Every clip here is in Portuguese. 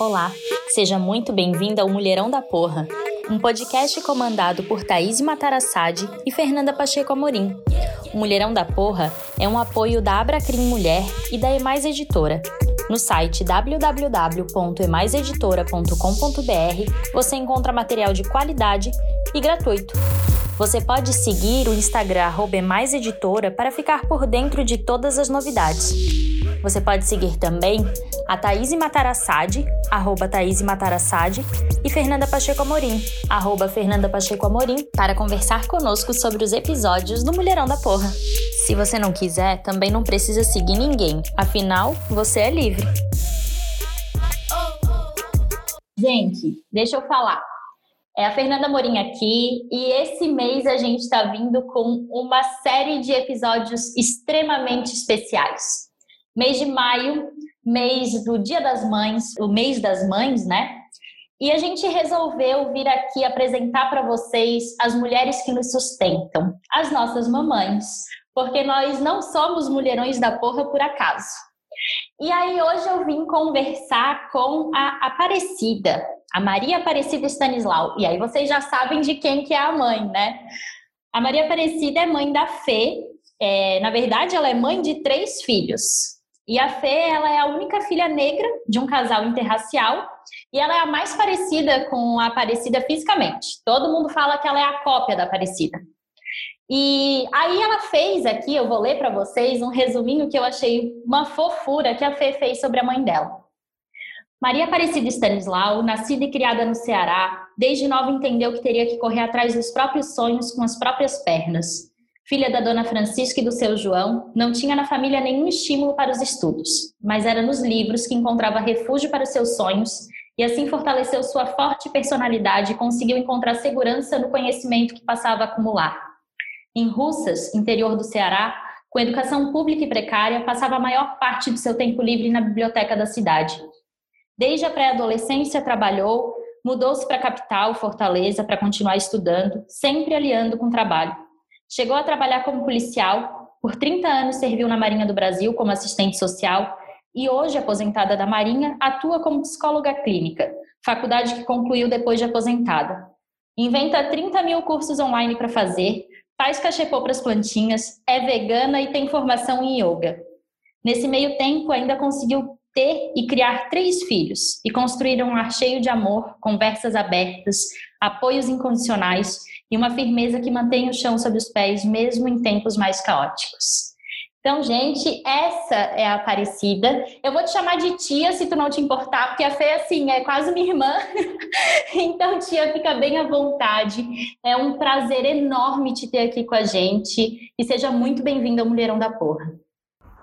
Olá, seja muito bem-vinda ao Mulherão da Porra, um podcast comandado por Thaís Matarassade e Fernanda Pacheco Amorim. O Mulherão da Porra é um apoio da Abracrim Mulher e da Emais Editora. No site www.emaiseditora.com.br você encontra material de qualidade e gratuito. Você pode seguir o Instagram @maiseditora para ficar por dentro de todas as novidades. Você pode seguir também a Thaís Matarassade, arroba Thaís Matarassade, e Fernanda Pacheco Amorim, arroba Fernanda Pacheco Amorim, para conversar conosco sobre os episódios do Mulherão da Porra. Se você não quiser, também não precisa seguir ninguém, afinal, você é livre. Gente, deixa eu falar. É a Fernanda Morim aqui e esse mês a gente está vindo com uma série de episódios extremamente especiais. Mês de maio, mês do Dia das Mães, o mês das mães, né? E a gente resolveu vir aqui apresentar para vocês as mulheres que nos sustentam, as nossas mamães, porque nós não somos mulherões da porra por acaso. E aí hoje eu vim conversar com a Aparecida, a Maria Aparecida Stanislau. E aí vocês já sabem de quem que é a mãe, né? A Maria Aparecida é mãe da Fê. É, na verdade, ela é mãe de três filhos. E a Fê, ela é a única filha negra de um casal interracial e ela é a mais parecida com a Aparecida fisicamente. Todo mundo fala que ela é a cópia da Aparecida. E aí ela fez aqui, eu vou ler para vocês um resuminho que eu achei uma fofura que a Fê fez sobre a mãe dela. Maria Aparecida Stanislau, nascida e criada no Ceará, desde nova entendeu que teria que correr atrás dos próprios sonhos com as próprias pernas. Filha da dona Francisca e do seu João, não tinha na família nenhum estímulo para os estudos, mas era nos livros que encontrava refúgio para os seus sonhos e assim fortaleceu sua forte personalidade e conseguiu encontrar segurança no conhecimento que passava a acumular. Em Russas, interior do Ceará, com educação pública e precária, passava a maior parte do seu tempo livre na biblioteca da cidade. Desde a pré-adolescência trabalhou, mudou-se para a capital, Fortaleza, para continuar estudando, sempre aliando com o trabalho. Chegou a trabalhar como policial, por 30 anos serviu na Marinha do Brasil como assistente social e hoje, aposentada da Marinha, atua como psicóloga clínica, faculdade que concluiu depois de aposentada. Inventa 30 mil cursos online para fazer, faz cachepô para as plantinhas, é vegana e tem formação em yoga. Nesse meio tempo, ainda conseguiu ter e criar três filhos e construir um ar cheio de amor, conversas abertas, apoios incondicionais e uma firmeza que mantém o chão sob os pés, mesmo em tempos mais caóticos. Então, gente, essa é a Aparecida. Eu vou te chamar de tia, se tu não te importar, porque a Fê, assim, é quase minha irmã. então, tia, fica bem à vontade. É um prazer enorme te ter aqui com a gente. E seja muito bem-vinda ao Mulherão da Porra.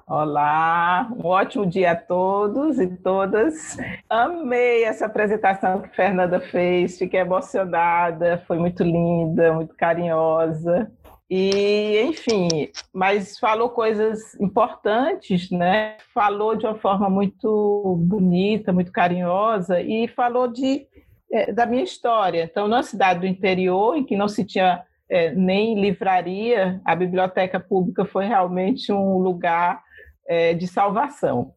Olá, um ótimo dia a todos e todas. Amei essa apresentação que Fernanda fez, fiquei emocionada, foi muito linda, muito carinhosa. E, enfim, mas falou coisas importantes, né? Falou de uma forma muito bonita, muito carinhosa e falou de, é, da minha história. Então, numa cidade do interior, em que não se tinha é, nem livraria, a biblioteca pública foi realmente um lugar é, de salvação.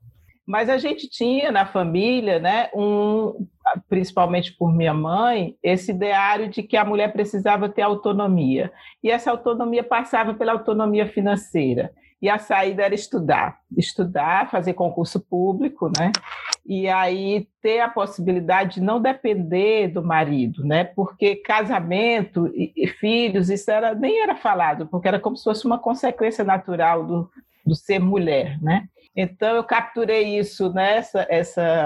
Mas a gente tinha na família, né, um, principalmente por minha mãe, esse ideário de que a mulher precisava ter autonomia. E essa autonomia passava pela autonomia financeira. E a saída era estudar, estudar, fazer concurso público, né? E aí ter a possibilidade de não depender do marido, né? Porque casamento e filhos, isso era, nem era falado, porque era como se fosse uma consequência natural do, do ser mulher, né? Então eu capturei isso nessa essa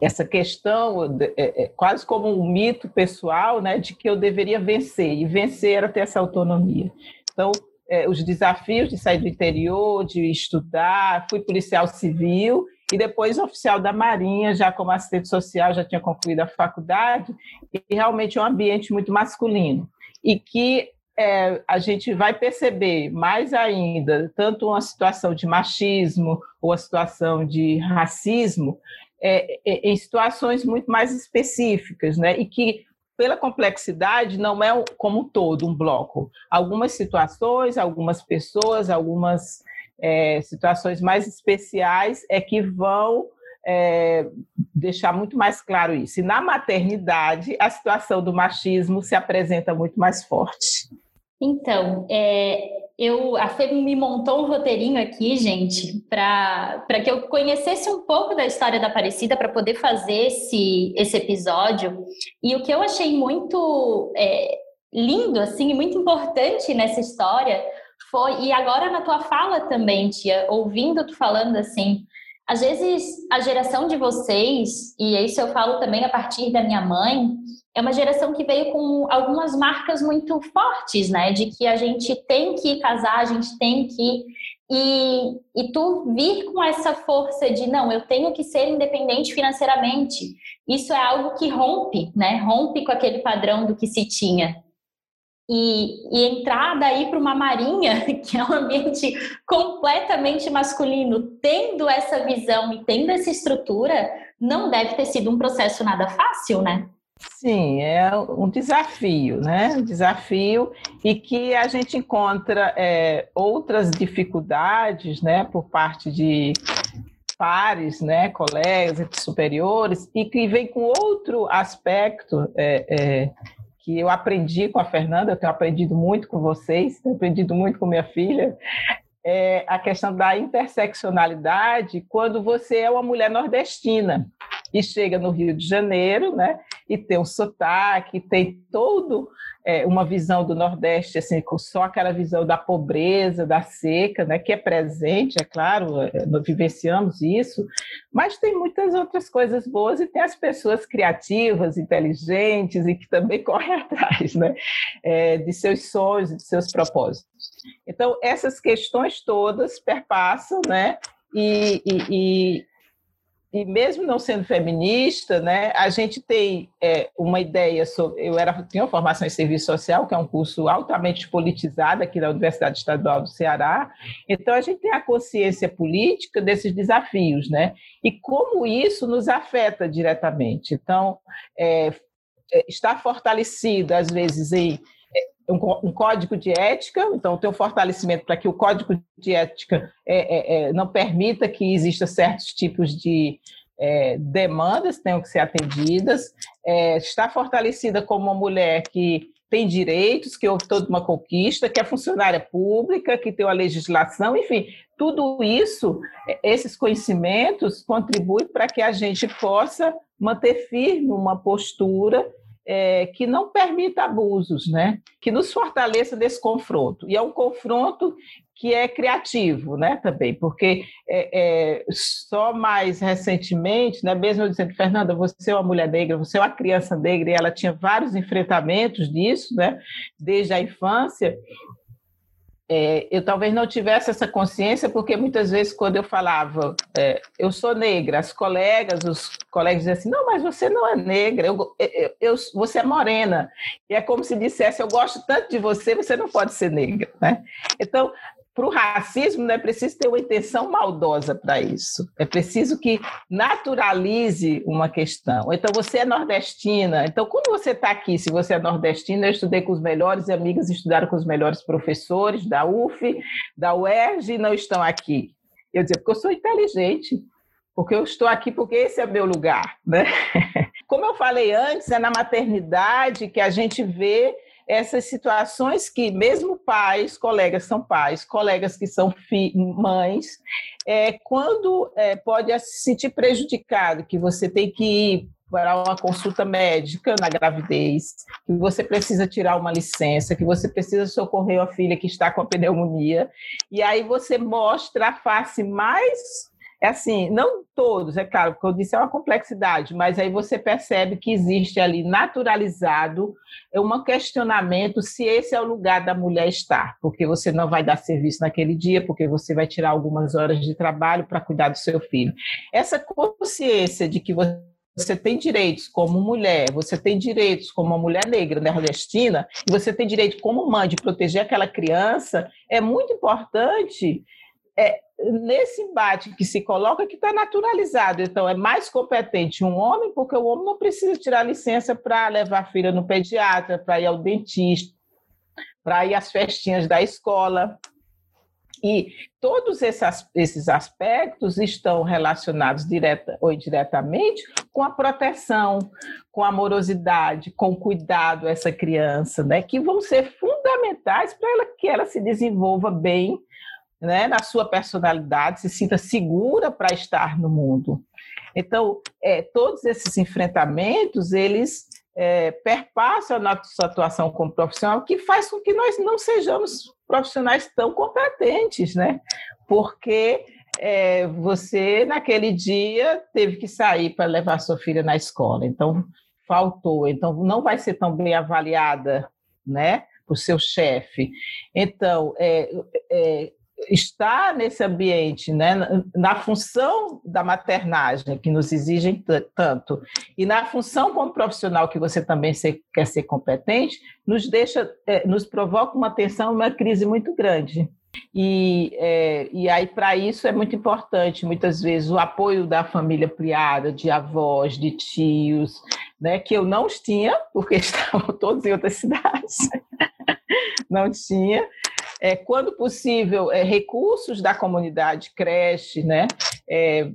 essa questão é, é, quase como um mito pessoal, né, de que eu deveria vencer e vencer era ter essa autonomia. Então é, os desafios de sair do interior, de estudar, fui policial civil e depois oficial da Marinha, já como assistente social, já tinha concluído a faculdade, e realmente é um ambiente muito masculino. E que é, a gente vai perceber mais ainda, tanto uma situação de machismo ou a situação de racismo, é, é, em situações muito mais específicas, né? E que, pela complexidade, não é como um todo um bloco. Algumas situações, algumas pessoas, algumas é, situações mais especiais é que vão é, deixar muito mais claro isso. E na maternidade, a situação do machismo se apresenta muito mais forte. Então, é, eu, a Fê me montou um roteirinho aqui, gente, para que eu conhecesse um pouco da história da Aparecida para poder fazer esse, esse episódio. E o que eu achei muito é, lindo, assim, muito importante nessa história foi, e agora na tua fala também, tia, ouvindo tu falando assim, às vezes a geração de vocês, e isso eu falo também a partir da minha mãe, é uma geração que veio com algumas marcas muito fortes, né? De que a gente tem que casar, a gente tem que. E, e tu vir com essa força de não, eu tenho que ser independente financeiramente, isso é algo que rompe, né? Rompe com aquele padrão do que se tinha. E, e entrar daí para uma marinha, que é um ambiente completamente masculino, tendo essa visão e tendo essa estrutura, não deve ter sido um processo nada fácil, né? Sim, é um desafio, né? Um desafio e que a gente encontra é, outras dificuldades, né, por parte de pares, né, colegas superiores, e que vem com outro aspecto é, é, que eu aprendi com a Fernanda, eu tenho aprendido muito com vocês, tenho aprendido muito com minha filha, é a questão da interseccionalidade quando você é uma mulher nordestina e chega no Rio de Janeiro, né? E tem um sotaque, tem todo é, uma visão do Nordeste, assim, com só aquela visão da pobreza, da seca, né? Que é presente, é claro, é, nós vivenciamos isso, mas tem muitas outras coisas boas e tem as pessoas criativas, inteligentes e que também correm atrás, né? É, de seus sonhos, de seus propósitos. Então, essas questões todas perpassam, né? E, e, e, e mesmo não sendo feminista, né, a gente tem é, uma ideia sobre. Eu era, tinha uma formação em serviço social, que é um curso altamente politizado aqui na Universidade Estadual do Ceará. Então, a gente tem a consciência política desses desafios, né? E como isso nos afeta diretamente. Então, é, é está fortalecida, às vezes, em um, um, código de ética, então tem um fortalecimento para que o código de ética é, é, é, não permita que exista certos tipos de é, demandas tenham que ser atendidas, é, está fortalecida como uma mulher que tem direitos, que houve toda uma conquista, que é funcionária pública, que tem uma legislação, enfim, tudo isso, esses conhecimentos contribuem para que a gente possa manter firme uma postura é, que não permita abusos, né? que nos fortaleça nesse confronto. E é um confronto que é criativo, né, também, porque é, é, só mais recentemente, né, mesmo eu dizendo, Fernanda, você é uma mulher negra, você é uma criança negra, e ela tinha vários enfrentamentos disso, né, desde a infância, é, eu talvez não tivesse essa consciência, porque muitas vezes, quando eu falava, é, eu sou negra, as colegas, os colegas diziam assim: não, mas você não é negra, eu, eu, eu, você é morena. E é como se dissesse: eu gosto tanto de você, você não pode ser negra. Né? Então, para o racismo não é preciso ter uma intenção maldosa para isso. É preciso que naturalize uma questão. Então, você é nordestina. Então, quando você está aqui, se você é nordestina, eu estudei com os melhores amigas, estudaram com os melhores professores da UF, da UERJ, e não estão aqui. Eu dizia, porque eu sou inteligente, porque eu estou aqui porque esse é meu lugar. Né? Como eu falei antes, é na maternidade que a gente vê essas situações que, mesmo pais, colegas são pais, colegas que são mães, é, quando é, pode se sentir prejudicado, que você tem que ir para uma consulta médica na gravidez, que você precisa tirar uma licença, que você precisa socorrer a filha que está com a pneumonia, e aí você mostra a face mais é assim, não todos, é claro, porque eu disse é uma complexidade, mas aí você percebe que existe ali naturalizado um questionamento se esse é o lugar da mulher estar, porque você não vai dar serviço naquele dia, porque você vai tirar algumas horas de trabalho para cuidar do seu filho. Essa consciência de que você você tem direitos como mulher, você tem direitos como uma mulher negra nordestina, e você tem direito como mãe de proteger aquela criança, é muito importante é, nesse embate que se coloca que está naturalizado. Então, é mais competente um homem, porque o homem não precisa tirar licença para levar a filha no pediatra, para ir ao dentista, para ir às festinhas da escola. E todos esses aspectos estão relacionados direta ou indiretamente com a proteção, com a amorosidade, com o cuidado a essa criança, né? que vão ser fundamentais para ela, que ela se desenvolva bem né, na sua personalidade, se sinta segura para estar no mundo. Então, é, todos esses enfrentamentos, eles é, perpassam a nossa atuação como profissional, que faz com que nós não sejamos profissionais tão competentes, né? Porque é, você, naquele dia, teve que sair para levar sua filha na escola, então faltou, então não vai ser tão bem avaliada, né? Por seu chefe. Então, é, é, estar nesse ambiente, né, na função da maternagem, que nos exigem tanto, e na função como profissional, que você também quer ser competente, nos deixa, é, nos provoca uma tensão, uma crise muito grande. E, é, e aí, para isso, é muito importante, muitas vezes, o apoio da família ampliada, de avós, de tios, né, que eu não tinha, porque estavam todos em outras cidades, não tinha, é, quando possível, é, recursos da comunidade, creche, né? É,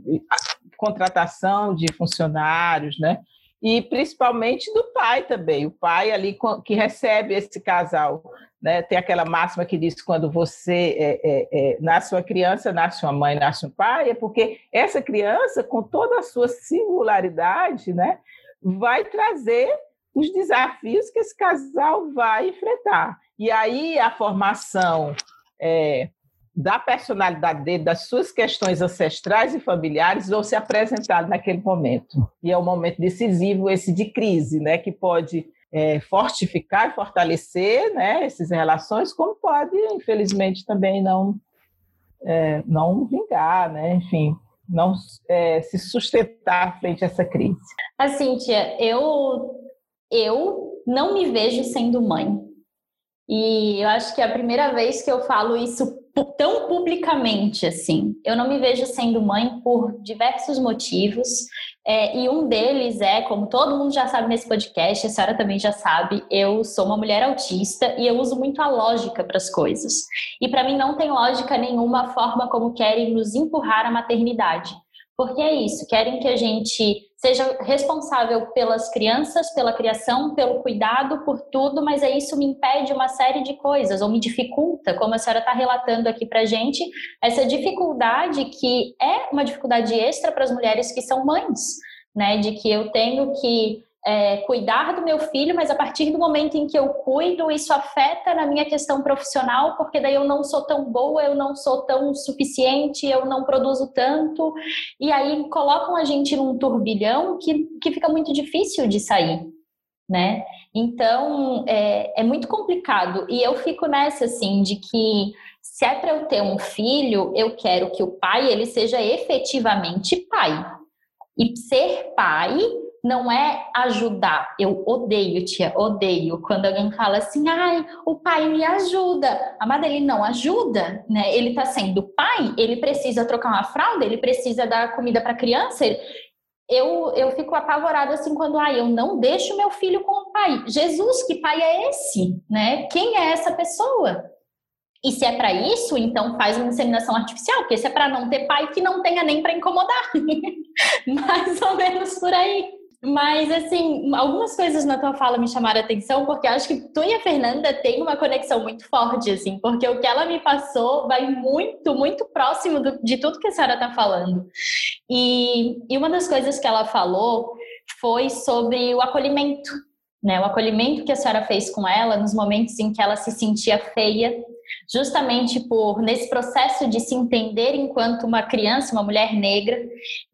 contratação de funcionários, né? E principalmente do pai também, o pai ali que recebe esse casal. Né? Tem aquela máxima que diz quando você é, é, é, nasce uma criança, nasce uma mãe, nasce um pai, é porque essa criança, com toda a sua singularidade, né, vai trazer os desafios que esse casal vai enfrentar. E aí a formação é, da personalidade dele, das suas questões ancestrais e familiares vão se apresentar naquele momento. E é um momento decisivo esse de crise, né, que pode é, fortificar e fortalecer né, essas relações, como pode, infelizmente, também não, é, não vingar, né, enfim, não é, se sustentar frente a essa crise. A Cíntia, eu eu não me vejo sendo mãe. E eu acho que é a primeira vez que eu falo isso tão publicamente assim. Eu não me vejo sendo mãe por diversos motivos. É, e um deles é, como todo mundo já sabe nesse podcast, a senhora também já sabe, eu sou uma mulher autista e eu uso muito a lógica para as coisas. E para mim não tem lógica nenhuma a forma como querem nos empurrar a maternidade. Porque é isso, querem que a gente seja responsável pelas crianças, pela criação, pelo cuidado, por tudo, mas aí isso me impede uma série de coisas, ou me dificulta, como a senhora está relatando aqui para gente, essa dificuldade que é uma dificuldade extra para as mulheres que são mães, né? De que eu tenho que é, cuidar do meu filho, mas a partir do momento em que eu cuido, isso afeta na minha questão profissional, porque daí eu não sou tão boa, eu não sou tão suficiente, eu não produzo tanto, e aí colocam a gente num turbilhão que, que fica muito difícil de sair, né? Então é, é muito complicado, e eu fico nessa assim, de que se é para eu ter um filho, eu quero que o pai ele seja efetivamente pai. E ser pai não é ajudar. Eu odeio, tia, odeio quando alguém fala assim: "Ai, o pai me ajuda". Amada, ele não ajuda, né? Ele tá sendo pai, ele precisa trocar uma fralda, ele precisa dar comida para criança. Eu, eu fico apavorada assim quando, ai, eu não deixo meu filho com o pai. Jesus, que pai é esse, né? Quem é essa pessoa? E se é para isso, então faz uma inseminação artificial, porque se é para não ter pai, que não tenha nem para incomodar. Mais ou menos por aí. Mas, assim, algumas coisas na tua fala me chamaram a atenção, porque acho que tu e a Fernanda têm uma conexão muito forte, assim, porque o que ela me passou vai muito, muito próximo do, de tudo que a senhora está falando. E, e uma das coisas que ela falou foi sobre o acolhimento, né? O acolhimento que a senhora fez com ela nos momentos em que ela se sentia feia justamente por nesse processo de se entender enquanto uma criança, uma mulher negra,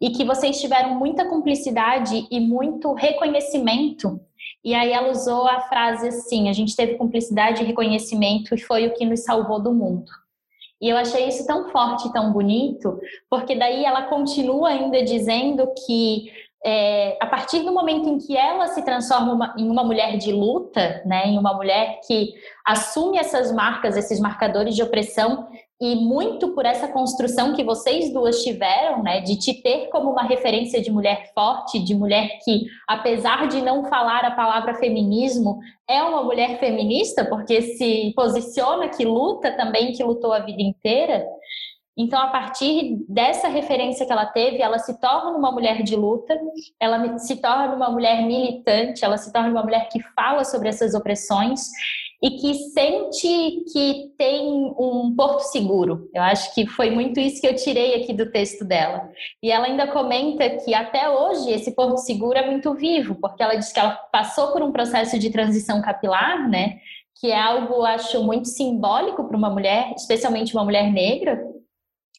e que vocês tiveram muita cumplicidade e muito reconhecimento. E aí ela usou a frase assim: a gente teve cumplicidade e reconhecimento e foi o que nos salvou do mundo. E eu achei isso tão forte, tão bonito, porque daí ela continua ainda dizendo que é, a partir do momento em que ela se transforma uma, em uma mulher de luta, né, em uma mulher que assume essas marcas, esses marcadores de opressão, e muito por essa construção que vocês duas tiveram, né, de te ter como uma referência de mulher forte, de mulher que, apesar de não falar a palavra feminismo, é uma mulher feminista, porque se posiciona que luta também, que lutou a vida inteira. Então, a partir dessa referência que ela teve, ela se torna uma mulher de luta, ela se torna uma mulher militante, ela se torna uma mulher que fala sobre essas opressões e que sente que tem um porto seguro. Eu acho que foi muito isso que eu tirei aqui do texto dela. E ela ainda comenta que até hoje esse porto seguro é muito vivo, porque ela diz que ela passou por um processo de transição capilar, né? Que é algo, acho, muito simbólico para uma mulher, especialmente uma mulher negra,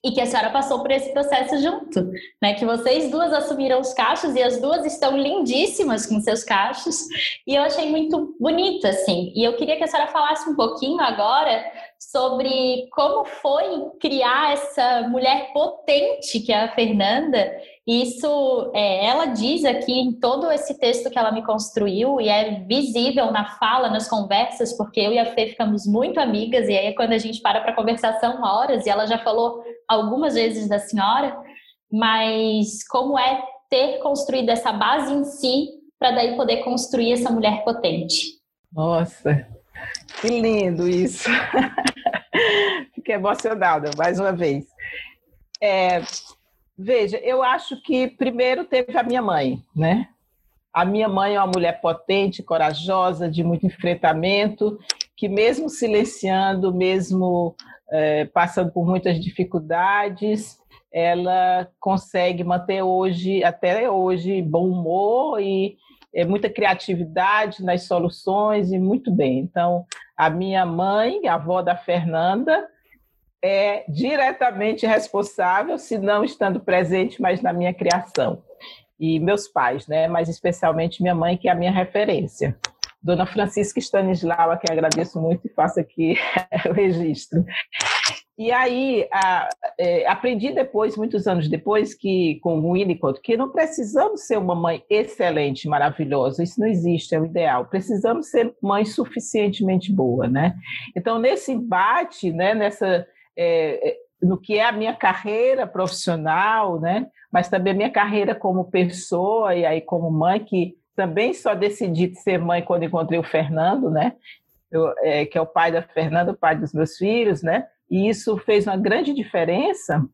e que a senhora passou por esse processo junto, né? Que vocês duas assumiram os cachos e as duas estão lindíssimas com seus cachos e eu achei muito bonito assim. E eu queria que a senhora falasse um pouquinho agora sobre como foi criar essa mulher potente que é a Fernanda. Isso é, ela diz aqui em todo esse texto que ela me construiu e é visível na fala, nas conversas, porque eu e a Fê ficamos muito amigas e aí quando a gente para para conversar são horas e ela já falou algumas vezes da senhora, mas como é ter construído essa base em si para daí poder construir essa mulher potente. Nossa, que lindo isso! Fiquei emocionada mais uma vez. É, veja, eu acho que primeiro teve a minha mãe, né? A minha mãe é uma mulher potente, corajosa, de muito enfrentamento, que mesmo silenciando, mesmo é, passando por muitas dificuldades, ela consegue manter hoje, até hoje, bom humor e é, muita criatividade nas soluções e muito bem. Então, a minha mãe, a avó da Fernanda, é diretamente responsável, se não estando presente, mas na minha criação. E meus pais, né? Mas especialmente minha mãe, que é a minha referência. Dona Francisca Stanislau, a quem agradeço muito e faço aqui o registro. E aí, a, é, aprendi depois, muitos anos depois, que com o Winnicott, que não precisamos ser uma mãe excelente, maravilhosa, isso não existe, é o ideal. Precisamos ser mãe suficientemente boa, né? Então, nesse embate, né, nessa, é, é no que é a minha carreira profissional, né, mas também a minha carreira como pessoa e aí como mãe, que também só decidi ser mãe quando encontrei o Fernando, né? Eu, é, que é o pai da Fernanda, o pai dos meus filhos, né? E isso fez uma grande diferença,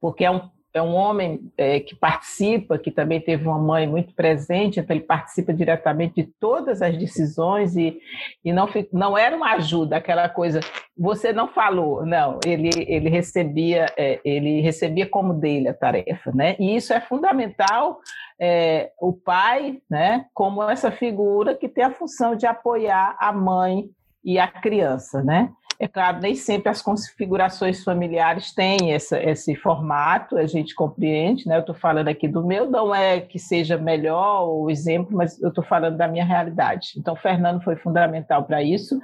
porque é um, é um homem é, que participa, que também teve uma mãe muito presente, então ele participa diretamente de todas as decisões e, e não, não era uma ajuda, aquela coisa, você não falou, não, ele, ele, recebia, é, ele recebia como dele a tarefa, né? E isso é fundamental, é, o pai, né, como essa figura que tem a função de apoiar a mãe e a criança, né? É claro, nem sempre as configurações familiares têm essa, esse formato, a gente compreende, né? Eu estou falando aqui do meu, não é que seja melhor o exemplo, mas eu estou falando da minha realidade. Então, o Fernando foi fundamental para isso,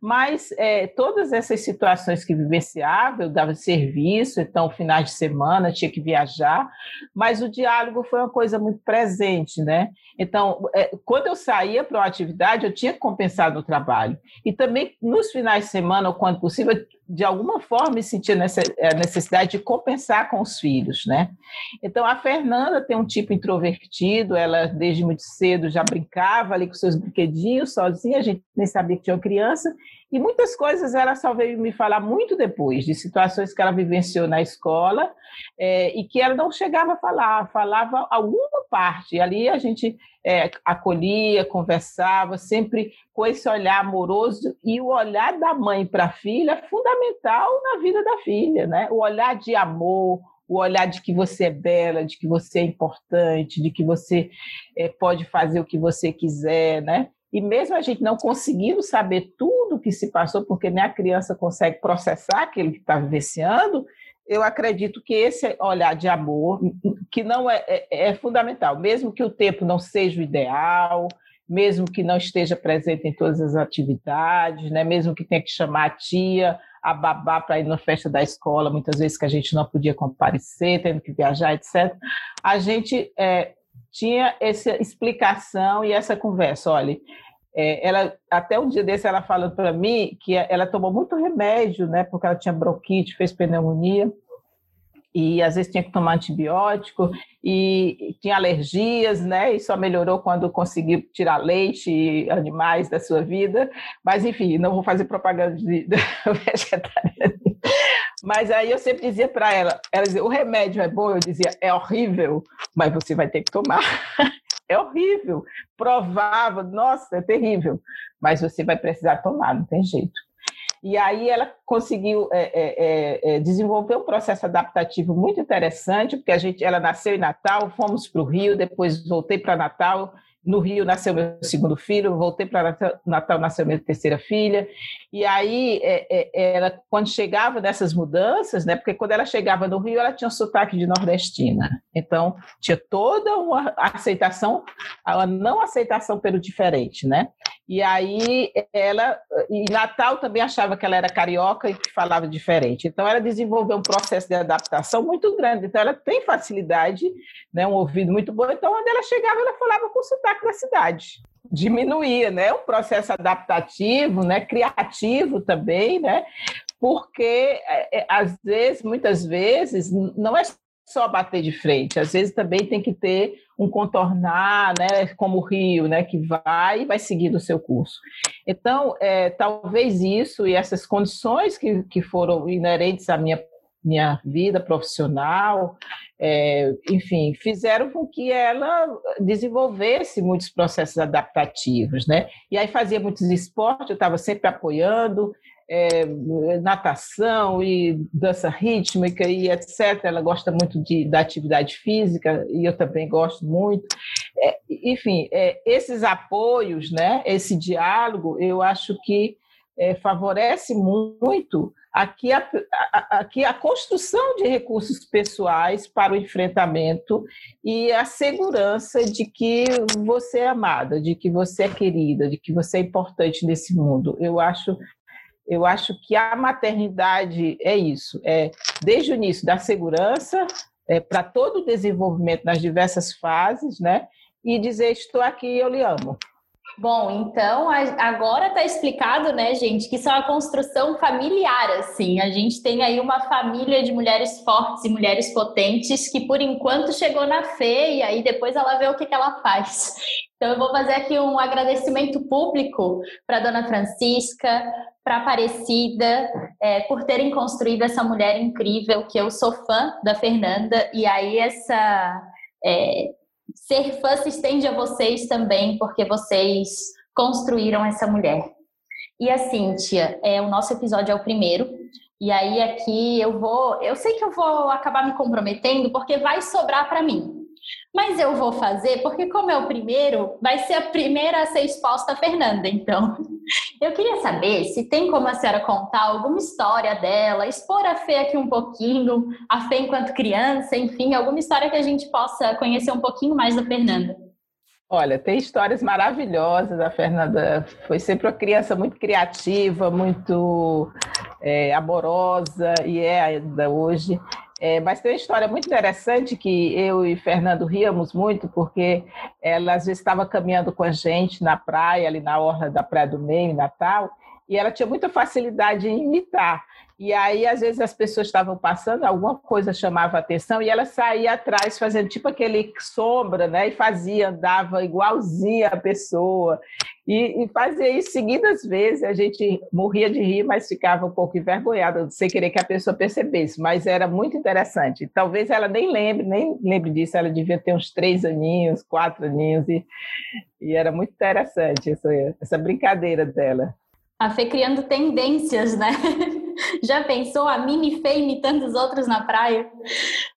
mas é, todas essas situações que vivenciava, eu dava serviço, então, finais de semana, tinha que viajar, mas o diálogo foi uma coisa muito presente, né? Então, é, quando eu saía para uma atividade, eu tinha que compensar no trabalho. E também, nos finais de semana, ou quando possível, de alguma forma me sentia a necessidade de compensar com os filhos, né? Então a Fernanda tem um tipo introvertido, ela desde muito cedo já brincava ali com seus brinquedinhos sozinha, a gente nem sabia que tinha uma criança, e muitas coisas ela só veio me falar muito depois, de situações que ela vivenciou na escola é, e que ela não chegava a falar, falava alguma parte, ali a gente é, acolhia, conversava, sempre com esse olhar amoroso, e o olhar da mãe para a filha é fundamental na vida da filha, né? O olhar de amor, o olhar de que você é bela, de que você é importante, de que você é, pode fazer o que você quiser, né? E mesmo a gente não conseguindo saber tudo o que se passou, porque nem a criança consegue processar aquilo que está vivenciando, eu acredito que esse olhar de amor, que não é, é, é, fundamental, mesmo que o tempo não seja o ideal, mesmo que não esteja presente em todas as atividades, né? mesmo que tenha que chamar a tia, a babá para ir na festa da escola, muitas vezes que a gente não podia comparecer, tendo que viajar, etc. A gente é, tinha essa explicação e essa conversa. Olha, É, ela até um dia desse ela falando para mim que ela tomou muito remédio, né? Porque ela tinha bronquite, fez pneumonia e às vezes tinha que tomar antibiótico e tinha alergias, né? E só melhorou quando conseguiu tirar leite e animais da sua vida. Mas enfim, não vou fazer propaganda de. Mas aí eu sempre dizia para ela, ela dizia, o remédio é bom, eu dizia, é horrível, mas você vai ter que tomar. é horrível, provava, nossa, é terrível, mas você vai precisar tomar, não tem jeito. E aí ela conseguiu é, é, é, é, desenvolver um processo adaptativo muito interessante, porque a gente, ela nasceu em Natal, fomos para o Rio, depois voltei para Natal, no Rio nasceu meu segundo filho, voltei para Natal, nasceu minha terceira filha. E aí, é, é, ela, quando chegava nessas mudanças, né, porque quando ela chegava no Rio, ela tinha um sotaque de nordestina. Então, tinha toda uma aceitação, a não aceitação pelo diferente, né? E aí, ela, e Natal também achava que ela era carioca e que falava diferente. Então, ela desenvolveu um processo de adaptação muito grande. Então, ela tem facilidade, né, um ouvido muito bom. Então, onde ela chegava, ela falava com sotaque da cidade. Diminuía, né? Um processo adaptativo, né? criativo também, né? Porque, é, é, às vezes, muitas vezes, não é só bater de frente, às vezes também tem que ter um contornar, né, como o rio, né, que vai e vai seguindo o seu curso. Então, é, talvez isso e essas condições que, que foram inerentes à minha minha vida profissional, é, enfim, fizeram com que ela desenvolvesse muitos processos adaptativos, né? E aí fazia muitos esportes, eu estava sempre apoiando, é, natação e dança rítmica e etc. Ela gosta muito de, da atividade física e eu também gosto muito. É, enfim, é, esses apoios, né? Esse diálogo, eu acho que é, favorece muito aqui a, a, aqui a construção de recursos pessoais para o enfrentamento e a segurança de que você é amada, de que você é querida, de que você é importante nesse mundo. Eu acho eu acho que a maternidade é isso, é desde o início da segurança é, para todo o desenvolvimento nas diversas fases, né? E dizer estou aqui, eu lhe amo. Bom, então agora está explicado, né, gente, que isso é uma construção familiar, assim. A gente tem aí uma família de mulheres fortes e mulheres potentes que, por enquanto, chegou na Fê e aí depois ela vê o que, que ela faz. Então, eu vou fazer aqui um agradecimento público para dona Francisca, para Aparecida, é, por terem construído essa mulher incrível, que eu sou fã da Fernanda, e aí essa. É, ser fã se estende a vocês também, porque vocês construíram essa mulher. E assim, tia, é, o nosso episódio é o primeiro. E aí aqui eu vou, eu sei que eu vou acabar me comprometendo porque vai sobrar para mim. Mas eu vou fazer porque, como é o primeiro, vai ser a primeira a ser exposta a Fernanda. Então, eu queria saber se tem como a senhora contar alguma história dela, expor a Fê aqui um pouquinho, a Fê enquanto criança, enfim, alguma história que a gente possa conhecer um pouquinho mais da Fernanda. Olha, tem histórias maravilhosas. A Fernanda foi sempre uma criança muito criativa, muito é, amorosa e é ainda hoje. É, mas tem uma história muito interessante que eu e Fernando ríamos muito, porque ela às vezes estava caminhando com a gente na praia, ali na orla da Praia do Meio, em Natal, e ela tinha muita facilidade em imitar. E aí, às vezes, as pessoas estavam passando, alguma coisa chamava atenção, e ela saía atrás, fazendo tipo aquele sombra, né? E fazia, andava igualzinha a pessoa. E, e fazia isso seguidas vezes. A gente morria de rir, mas ficava um pouco envergonhada, sem querer que a pessoa percebesse. Mas era muito interessante. Talvez ela nem lembre, nem lembre disso. Ela devia ter uns três aninhos, quatro aninhos, e, e era muito interessante essa, essa brincadeira dela. A Fê criando tendências, né? Já pensou a mini Fê imitando os outros na praia?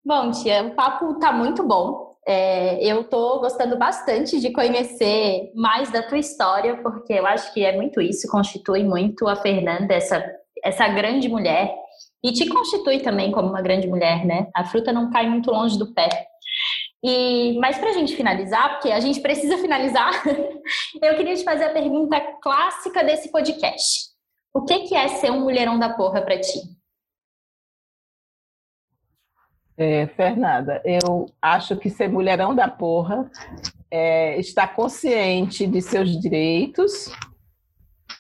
Bom, tia, o papo tá muito bom. É, eu tô gostando bastante de conhecer mais da tua história, porque eu acho que é muito isso, constitui muito a Fernanda, essa, essa grande mulher, e te constitui também como uma grande mulher, né? A fruta não cai muito longe do pé. E, mas para a gente finalizar, porque a gente precisa finalizar, eu queria te fazer a pergunta clássica desse podcast. O que, que é ser um mulherão da porra para ti? É, Fernanda, eu acho que ser mulherão da porra é, está consciente de seus direitos,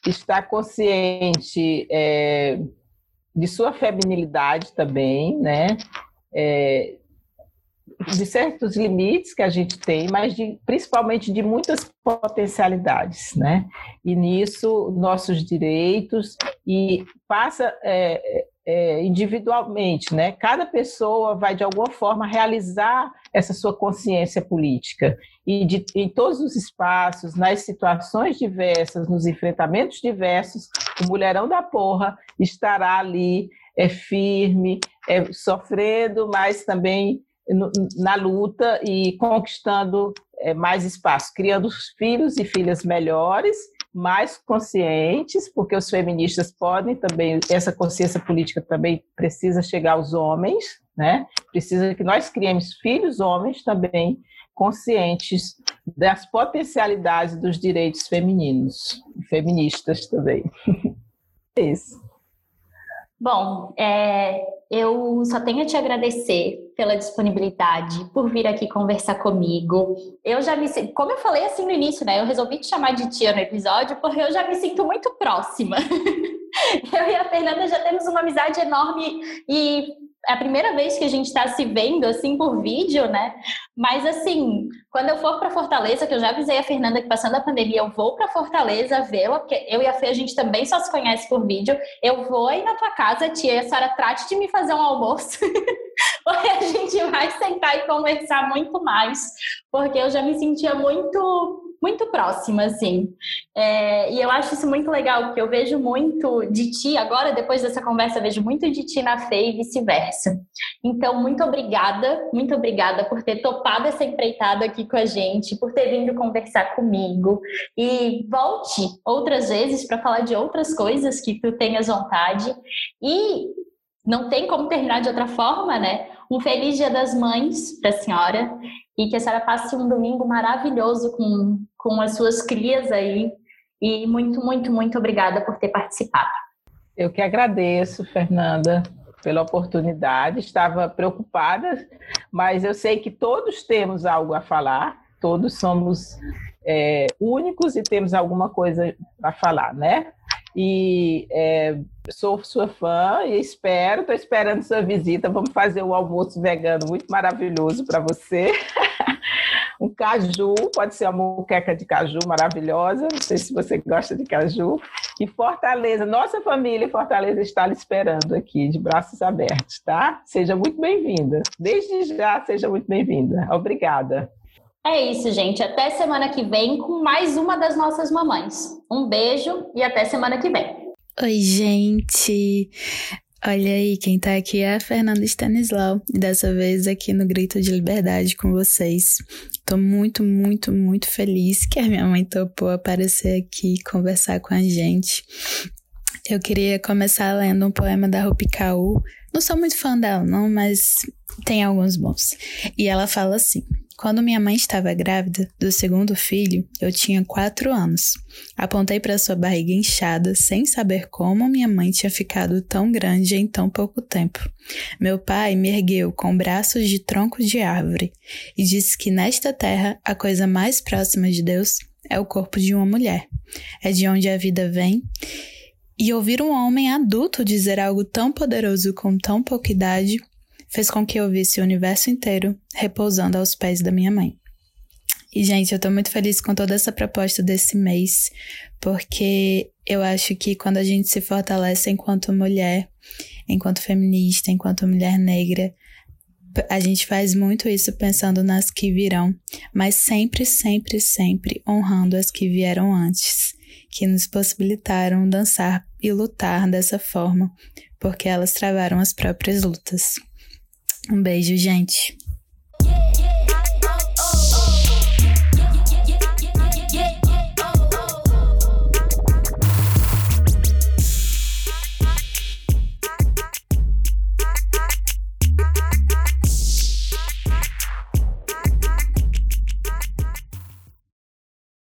está consciente é, de sua feminilidade também, né? É, de certos limites que a gente tem, mas de, principalmente de muitas potencialidades, né? E nisso nossos direitos e passa é, é, individualmente, né? Cada pessoa vai de alguma forma realizar essa sua consciência política e de, em todos os espaços, nas situações diversas, nos enfrentamentos diversos, o mulherão da porra estará ali é firme, é, sofrendo, mas também na luta e conquistando é, mais espaço, criando filhos e filhas melhores, mais conscientes, porque os feministas podem também, essa consciência política também precisa chegar aos homens, né? Precisa que nós criemos filhos homens também conscientes das potencialidades dos direitos femininos, feministas também. É isso. Bom, é, eu só tenho a te agradecer pela disponibilidade, por vir aqui conversar comigo. Eu já me como eu falei assim no início, né? Eu resolvi te chamar de tia no episódio porque eu já me sinto muito próxima. eu e a Fernanda já temos uma amizade enorme e é a primeira vez que a gente está se vendo assim por vídeo, né? Mas assim, quando eu for para Fortaleza, que eu já avisei a Fernanda que passando a pandemia eu vou para Fortaleza vê-la, porque eu e a Fê a gente também só se conhece por vídeo. Eu vou aí na tua casa, tia, a senhora trate de me fazer um almoço. porque a gente vai sentar e conversar muito mais, porque eu já me sentia muito muito próxima, assim. É, e eu acho isso muito legal, porque eu vejo muito de ti, agora, depois dessa conversa, vejo muito de ti na Fê e vice-versa. Então, muito obrigada, muito obrigada por ter topado essa empreitada aqui com a gente, por ter vindo conversar comigo. E volte outras vezes para falar de outras coisas que tu tenhas vontade. E não tem como terminar de outra forma, né? Um feliz Dia das Mães para a senhora e que a senhora passe um domingo maravilhoso com, com as suas crias aí. E muito, muito, muito obrigada por ter participado. Eu que agradeço, Fernanda, pela oportunidade. Estava preocupada, mas eu sei que todos temos algo a falar, todos somos é, únicos e temos alguma coisa a falar, né? E é, sou sua fã e espero, estou esperando sua visita. Vamos fazer um almoço vegano muito maravilhoso para você. um caju, pode ser uma moqueca de caju maravilhosa. Não sei se você gosta de caju. E Fortaleza, nossa família em Fortaleza está lhe esperando aqui, de braços abertos, tá? Seja muito bem-vinda. Desde já, seja muito bem-vinda. Obrigada. É isso, gente. Até semana que vem com mais uma das nossas mamães. Um beijo e até semana que vem. Oi, gente. Olha aí, quem tá aqui é a Fernanda Stanislau, e dessa vez aqui no Grito de Liberdade com vocês. Tô muito, muito, muito feliz que a minha mãe topou aparecer aqui e conversar com a gente. Eu queria começar lendo um poema da Rupi Kaur. Não sou muito fã dela, não, mas tem alguns bons. E ela fala assim: quando minha mãe estava grávida do segundo filho, eu tinha quatro anos. Apontei para sua barriga inchada, sem saber como minha mãe tinha ficado tão grande em tão pouco tempo. Meu pai me ergueu com braços de tronco de árvore e disse que nesta terra a coisa mais próxima de Deus é o corpo de uma mulher. É de onde a vida vem. E ouvir um homem adulto dizer algo tão poderoso com tão pouca idade fez com que eu visse o universo inteiro repousando aos pés da minha mãe. E, gente, eu tô muito feliz com toda essa proposta desse mês, porque eu acho que quando a gente se fortalece enquanto mulher, enquanto feminista, enquanto mulher negra, a gente faz muito isso pensando nas que virão, mas sempre, sempre, sempre honrando as que vieram antes, que nos possibilitaram dançar e lutar dessa forma, porque elas travaram as próprias lutas. Um beijo, gente.